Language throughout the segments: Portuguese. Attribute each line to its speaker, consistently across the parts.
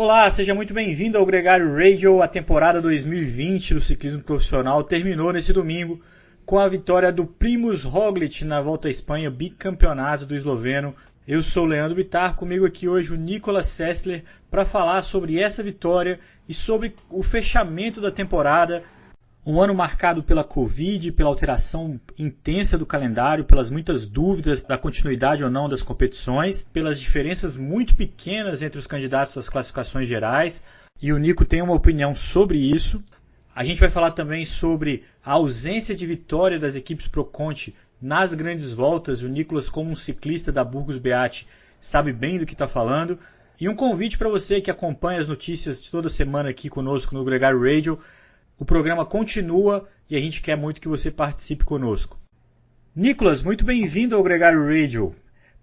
Speaker 1: Olá, seja muito bem-vindo ao Gregário Radio. A temporada 2020 do ciclismo profissional terminou nesse domingo com a vitória do Primus Roglic na Volta à Espanha, bicampeonato do esloveno. Eu sou o Leandro Bittar, comigo aqui hoje o Nicolas Sessler para falar sobre essa vitória e sobre o fechamento da temporada. Um ano marcado pela Covid, pela alteração intensa do calendário, pelas muitas dúvidas da continuidade ou não das competições, pelas diferenças muito pequenas entre os candidatos das classificações gerais. E o Nico tem uma opinião sobre isso. A gente vai falar também sobre a ausência de vitória das equipes Pro Conte nas grandes voltas. O Nicolas, como um ciclista da Burgos Beat, sabe bem do que está falando. E um convite para você que acompanha as notícias de toda semana aqui conosco no Gregário Radio o programa continua e a gente quer muito que você participe conosco. Nicolas, muito bem-vindo ao Gregário Radio.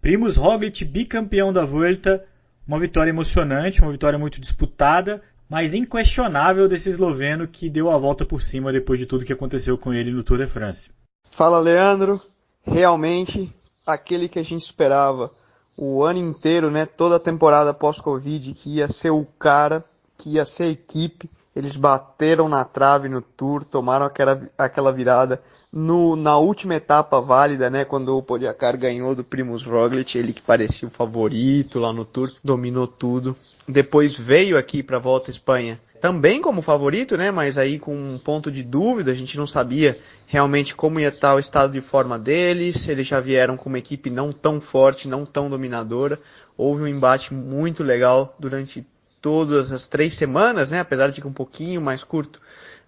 Speaker 1: Primus Roglic, bicampeão da Volta, uma vitória emocionante, uma vitória muito disputada, mas inquestionável desse esloveno que deu a volta por cima depois de tudo que aconteceu com ele no Tour de France.
Speaker 2: Fala, Leandro. Realmente, aquele que a gente esperava o ano inteiro, né, toda a temporada pós-Covid, que ia ser o cara, que ia ser a equipe, eles bateram na trave no Tour, tomaram aquela, aquela virada no, na última etapa válida, né? Quando o Pogacar ganhou do Primus Roglic, ele que parecia o favorito lá no Tour, dominou tudo. Depois veio aqui para a Volta à Espanha, também como favorito, né? Mas aí com um ponto de dúvida, a gente não sabia realmente como ia estar o estado de forma deles. Eles já vieram com uma equipe não tão forte, não tão dominadora. Houve um embate muito legal durante todas as três semanas, né? Apesar de que um pouquinho mais curto.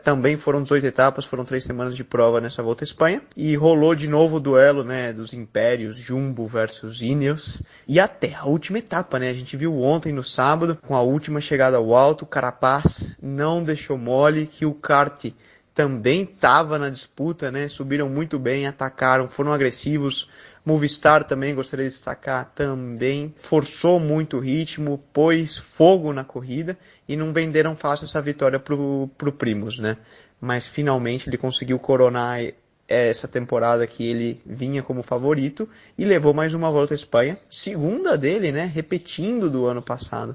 Speaker 2: Também foram 18 etapas, foram três semanas de prova nessa volta à Espanha. E rolou de novo o duelo, né? Dos Impérios, Jumbo versus Ineos. E até a última etapa, né? A gente viu ontem no sábado, com a última chegada ao alto, Carapaz não deixou mole, que o kart também estava na disputa, né? Subiram muito bem, atacaram, foram agressivos, Movistar também gostaria de destacar, também forçou muito o ritmo, pôs fogo na corrida e não venderam fácil essa vitória pro, pro Primos, né? Mas finalmente ele conseguiu coronar essa temporada que ele vinha como favorito e levou mais uma volta à Espanha, segunda dele, né? Repetindo do ano passado.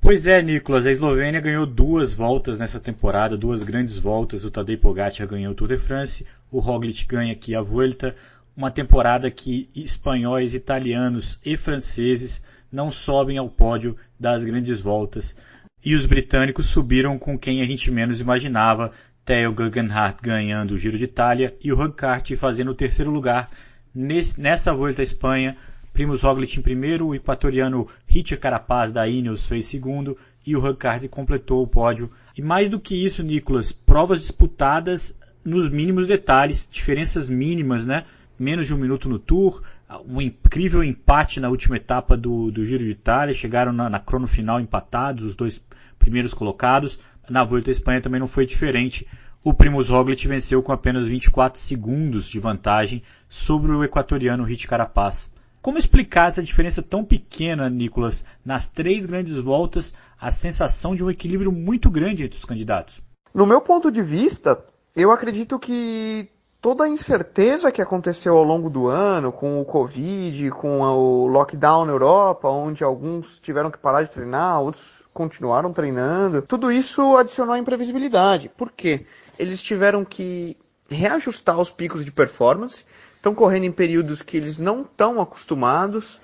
Speaker 1: Pois é, Nicolas, a Eslovênia ganhou duas voltas nessa temporada, duas grandes voltas. O Tadej Pogacar ganhou o Tour de France, o Roglic ganha aqui a Vuelta, uma temporada que espanhóis, italianos e franceses não sobem ao pódio das grandes voltas. E os britânicos subiram com quem a gente menos imaginava, Theo Guggenhardt ganhando o Giro de Itália e o Hugcart fazendo o terceiro lugar nessa volta à Espanha. Primus Roglic em primeiro, o equatoriano Richard Carapaz da Ineos fez segundo e o Hugcart completou o pódio. E mais do que isso, Nicolas, provas disputadas nos mínimos detalhes, diferenças mínimas, né? Menos de um minuto no Tour, um incrível empate na última etapa do, do Giro de Itália, chegaram na, na crono final empatados, os dois primeiros colocados. Na Volta à Espanha também não foi diferente. O Primus Roglic venceu com apenas 24 segundos de vantagem sobre o equatoriano Hit Carapaz. Como explicar essa diferença tão pequena, Nicolas, nas três grandes voltas, a sensação de um equilíbrio muito grande entre os candidatos?
Speaker 2: No meu ponto de vista, eu acredito que toda a incerteza que aconteceu ao longo do ano, com o Covid, com o lockdown na Europa, onde alguns tiveram que parar de treinar, outros continuaram treinando, tudo isso adicionou imprevisibilidade. Por quê? Eles tiveram que reajustar os picos de performance, estão correndo em períodos que eles não estão acostumados,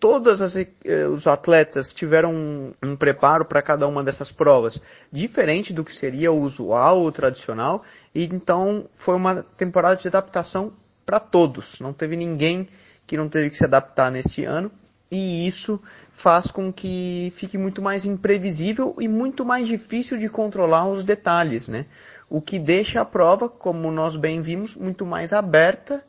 Speaker 2: todos eh, os atletas tiveram um, um preparo para cada uma dessas provas diferente do que seria o usual ou tradicional e então foi uma temporada de adaptação para todos. Não teve ninguém que não teve que se adaptar nesse ano. E isso faz com que fique muito mais imprevisível e muito mais difícil de controlar os detalhes, né? O que deixa a prova, como nós bem vimos, muito mais aberta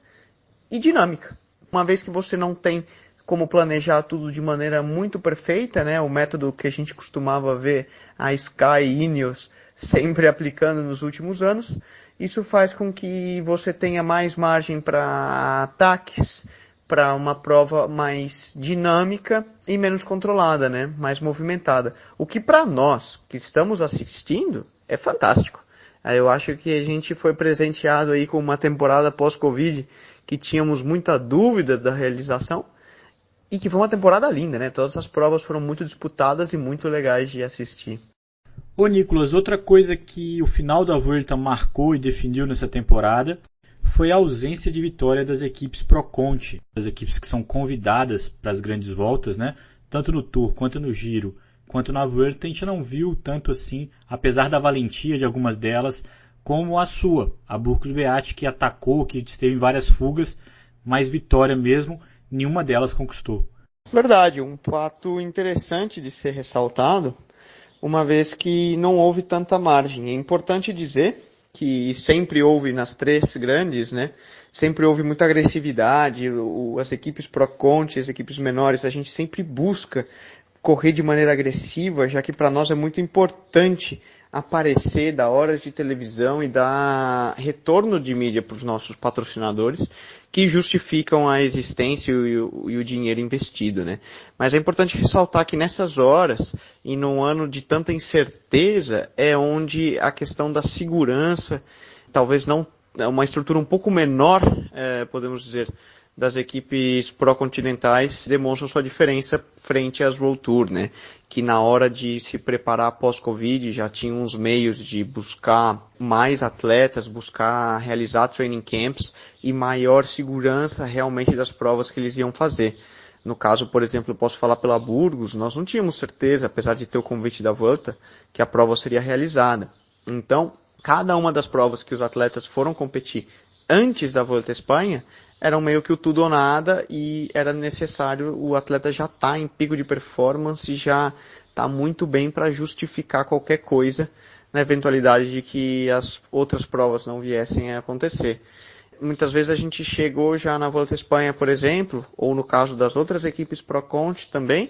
Speaker 2: e dinâmica. Uma vez que você não tem como planejar tudo de maneira muito perfeita, né? O método que a gente costumava ver a Sky e Ineos sempre aplicando nos últimos anos. Isso faz com que você tenha mais margem para ataques, para uma prova mais dinâmica e menos controlada, né? Mais movimentada. O que para nós que estamos assistindo é fantástico. Eu acho que a gente foi presenteado aí com uma temporada pós-Covid que tínhamos muita dúvida da realização e que foi uma temporada linda, né? Todas as provas foram muito disputadas e muito legais de assistir.
Speaker 1: Ô Nicolas, outra coisa que o final da Vuelta marcou e definiu nessa temporada foi a ausência de vitória das equipes Pro Conte, das equipes que são convidadas para as grandes voltas, né? Tanto no Tour quanto no Giro, quanto na Vuelta, a gente não viu tanto assim, apesar da valentia de algumas delas, como a sua, a Burgos Beat, que atacou, que esteve em várias fugas, mas vitória mesmo, nenhuma delas conquistou.
Speaker 2: Verdade, um fato interessante de ser ressaltado, uma vez que não houve tanta margem. É importante dizer que sempre houve nas três grandes, né? Sempre houve muita agressividade, as equipes pro conte, as equipes menores, a gente sempre busca correr de maneira agressiva, já que para nós é muito importante aparecer, dar horas de televisão e dar retorno de mídia para os nossos patrocinadores que justificam a existência e o, e o, dinheiro investido, né? Mas é importante ressaltar que nessas horas e num ano de tanta incerteza é onde a questão da segurança, talvez não uma estrutura um pouco menor, é, podemos dizer, das equipes pró-continentais demonstram sua diferença frente às World Tour, né? Que na hora de se preparar pós-Covid já tinham uns meios de buscar mais atletas, buscar realizar training camps e maior segurança realmente das provas que eles iam fazer. No caso, por exemplo, posso falar pela Burgos, nós não tínhamos certeza, apesar de ter o convite da Volta, que a prova seria realizada. Então, cada uma das provas que os atletas foram competir antes da Volta à Espanha, eram meio que o tudo ou nada e era necessário o atleta já estar tá em pico de performance, já tá muito bem para justificar qualquer coisa na eventualidade de que as outras provas não viessem a acontecer. Muitas vezes a gente chegou já na Volta à Espanha, por exemplo, ou no caso das outras equipes Pro Conte também,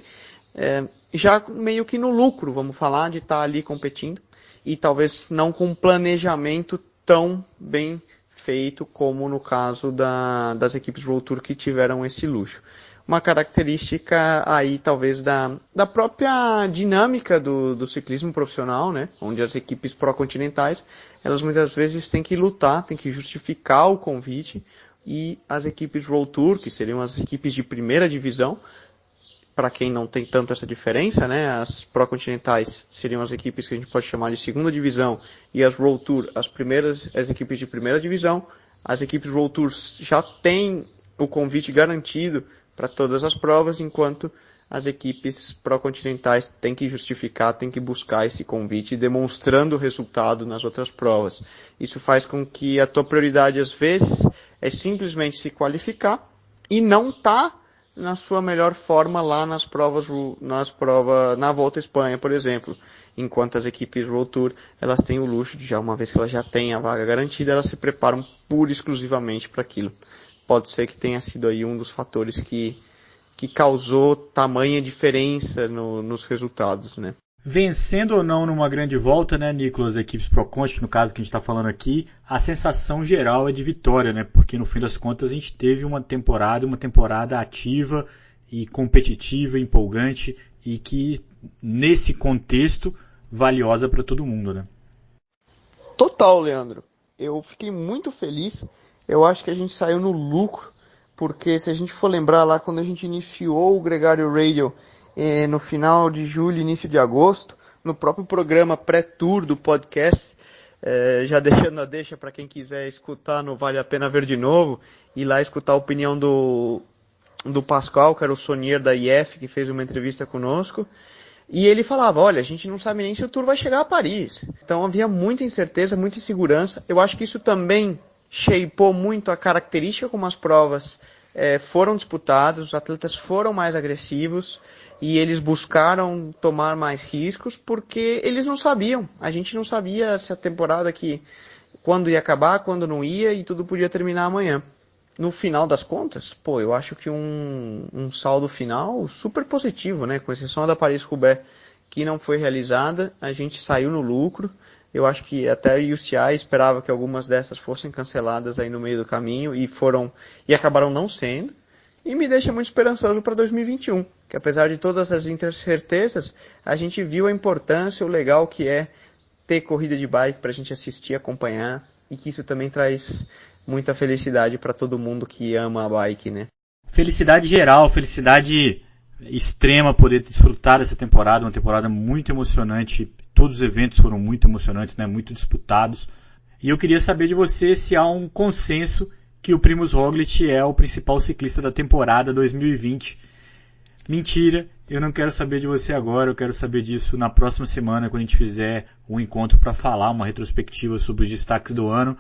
Speaker 2: é, já meio que no lucro, vamos falar, de estar tá ali competindo e talvez não com um planejamento tão bem feito como no caso da, das equipes World Tour que tiveram esse luxo. Uma característica aí talvez da, da própria dinâmica do, do ciclismo profissional, né? Onde as equipes pró-continentais, elas muitas vezes têm que lutar, têm que justificar o convite e as equipes World Tour, que seriam as equipes de primeira divisão, para quem não tem tanto essa diferença, né? As pró-continentais seriam as equipes que a gente pode chamar de segunda divisão e as World Tour as primeiras, as equipes de primeira divisão. As equipes World Tour já têm o convite garantido para todas as provas, enquanto as equipes pró-continentais têm que justificar, têm que buscar esse convite, demonstrando o resultado nas outras provas. Isso faz com que a tua prioridade às vezes é simplesmente se qualificar e não tá na sua melhor forma lá nas provas, nas provas, na Volta à Espanha, por exemplo. Enquanto as equipes World Tour, elas têm o luxo de já, uma vez que elas já têm a vaga garantida, elas se preparam pura e exclusivamente para aquilo. Pode ser que tenha sido aí um dos fatores que, que causou tamanha diferença no, nos resultados, né?
Speaker 1: Vencendo ou não numa grande volta, né, Nicolas, equipes Pro Conte, no caso que a gente está falando aqui, a sensação geral é de vitória, né? Porque no fim das contas a gente teve uma temporada, uma temporada ativa e competitiva, empolgante e que nesse contexto valiosa para todo mundo, né?
Speaker 2: Total, Leandro. Eu fiquei muito feliz. Eu acho que a gente saiu no lucro, porque se a gente for lembrar lá quando a gente iniciou o Gregário Radio eh, no final de julho, início de agosto, no próprio programa pré-tour do podcast, eh, já deixando a deixa para quem quiser escutar, não vale a pena ver de novo, ir lá escutar a opinião do, do Pascal, que era o sonier da IF, que fez uma entrevista conosco. E ele falava, olha, a gente não sabe nem se o Tour vai chegar a Paris. Então havia muita incerteza, muita insegurança. Eu acho que isso também shapeou muito a característica como as provas eh, foram disputadas, os atletas foram mais agressivos e eles buscaram tomar mais riscos porque eles não sabiam. A gente não sabia se a temporada que quando ia acabar, quando não ia e tudo podia terminar amanhã. No final das contas, pô, eu acho que um, um saldo final super positivo, né? Com exceção da Paris-Roubaix que não foi realizada, a gente saiu no lucro. Eu acho que até a UCI esperava que algumas dessas fossem canceladas aí no meio do caminho e foram e acabaram não sendo e me deixa muito esperançoso para 2021, que apesar de todas as incertezas, a gente viu a importância, o legal que é ter corrida de bike para a gente assistir, acompanhar, e que isso também traz muita felicidade para todo mundo que ama a bike, né?
Speaker 1: Felicidade geral, felicidade extrema poder desfrutar dessa temporada, uma temporada muito emocionante. Todos os eventos foram muito emocionantes, né? Muito disputados. E eu queria saber de você se há um consenso que o Primus Roglic é o principal ciclista da temporada 2020. Mentira, eu não quero saber de você agora, eu quero saber disso na próxima semana, quando a gente fizer um encontro para falar uma retrospectiva sobre os destaques do ano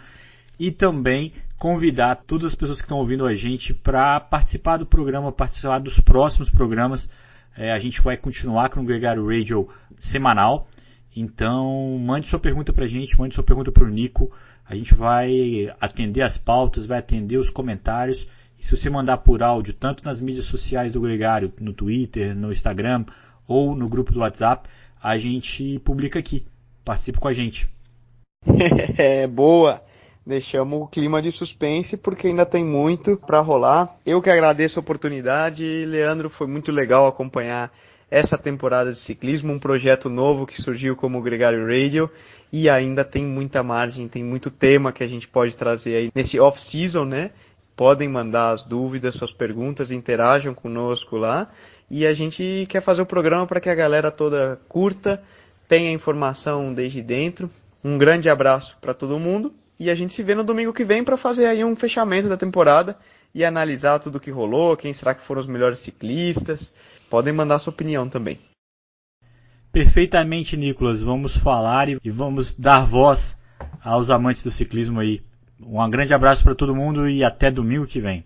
Speaker 1: e também convidar todas as pessoas que estão ouvindo a gente para participar do programa, participar dos próximos programas. É, a gente vai continuar com o Gregário Radio semanal. Então, mande sua pergunta para a gente, mande sua pergunta para o Nico. A gente vai atender as pautas, vai atender os comentários. E se você mandar por áudio, tanto nas mídias sociais do Gregário, no Twitter, no Instagram ou no grupo do WhatsApp, a gente publica aqui. Participe com a gente.
Speaker 2: É, boa! Deixamos o clima de suspense porque ainda tem muito para rolar. Eu que agradeço a oportunidade, Leandro, foi muito legal acompanhar essa temporada de ciclismo, um projeto novo que surgiu como o Gregário Radio e ainda tem muita margem, tem muito tema que a gente pode trazer aí nesse off-season, né? Podem mandar as dúvidas, suas perguntas, interajam conosco lá e a gente quer fazer o programa para que a galera toda curta, tenha informação desde dentro. Um grande abraço para todo mundo e a gente se vê no domingo que vem para fazer aí um fechamento da temporada e analisar tudo o que rolou, quem será que foram os melhores ciclistas. Podem mandar sua opinião também.
Speaker 1: Perfeitamente, Nicolas. Vamos falar e vamos dar voz aos amantes do ciclismo aí. Um grande abraço para todo mundo e até domingo que vem.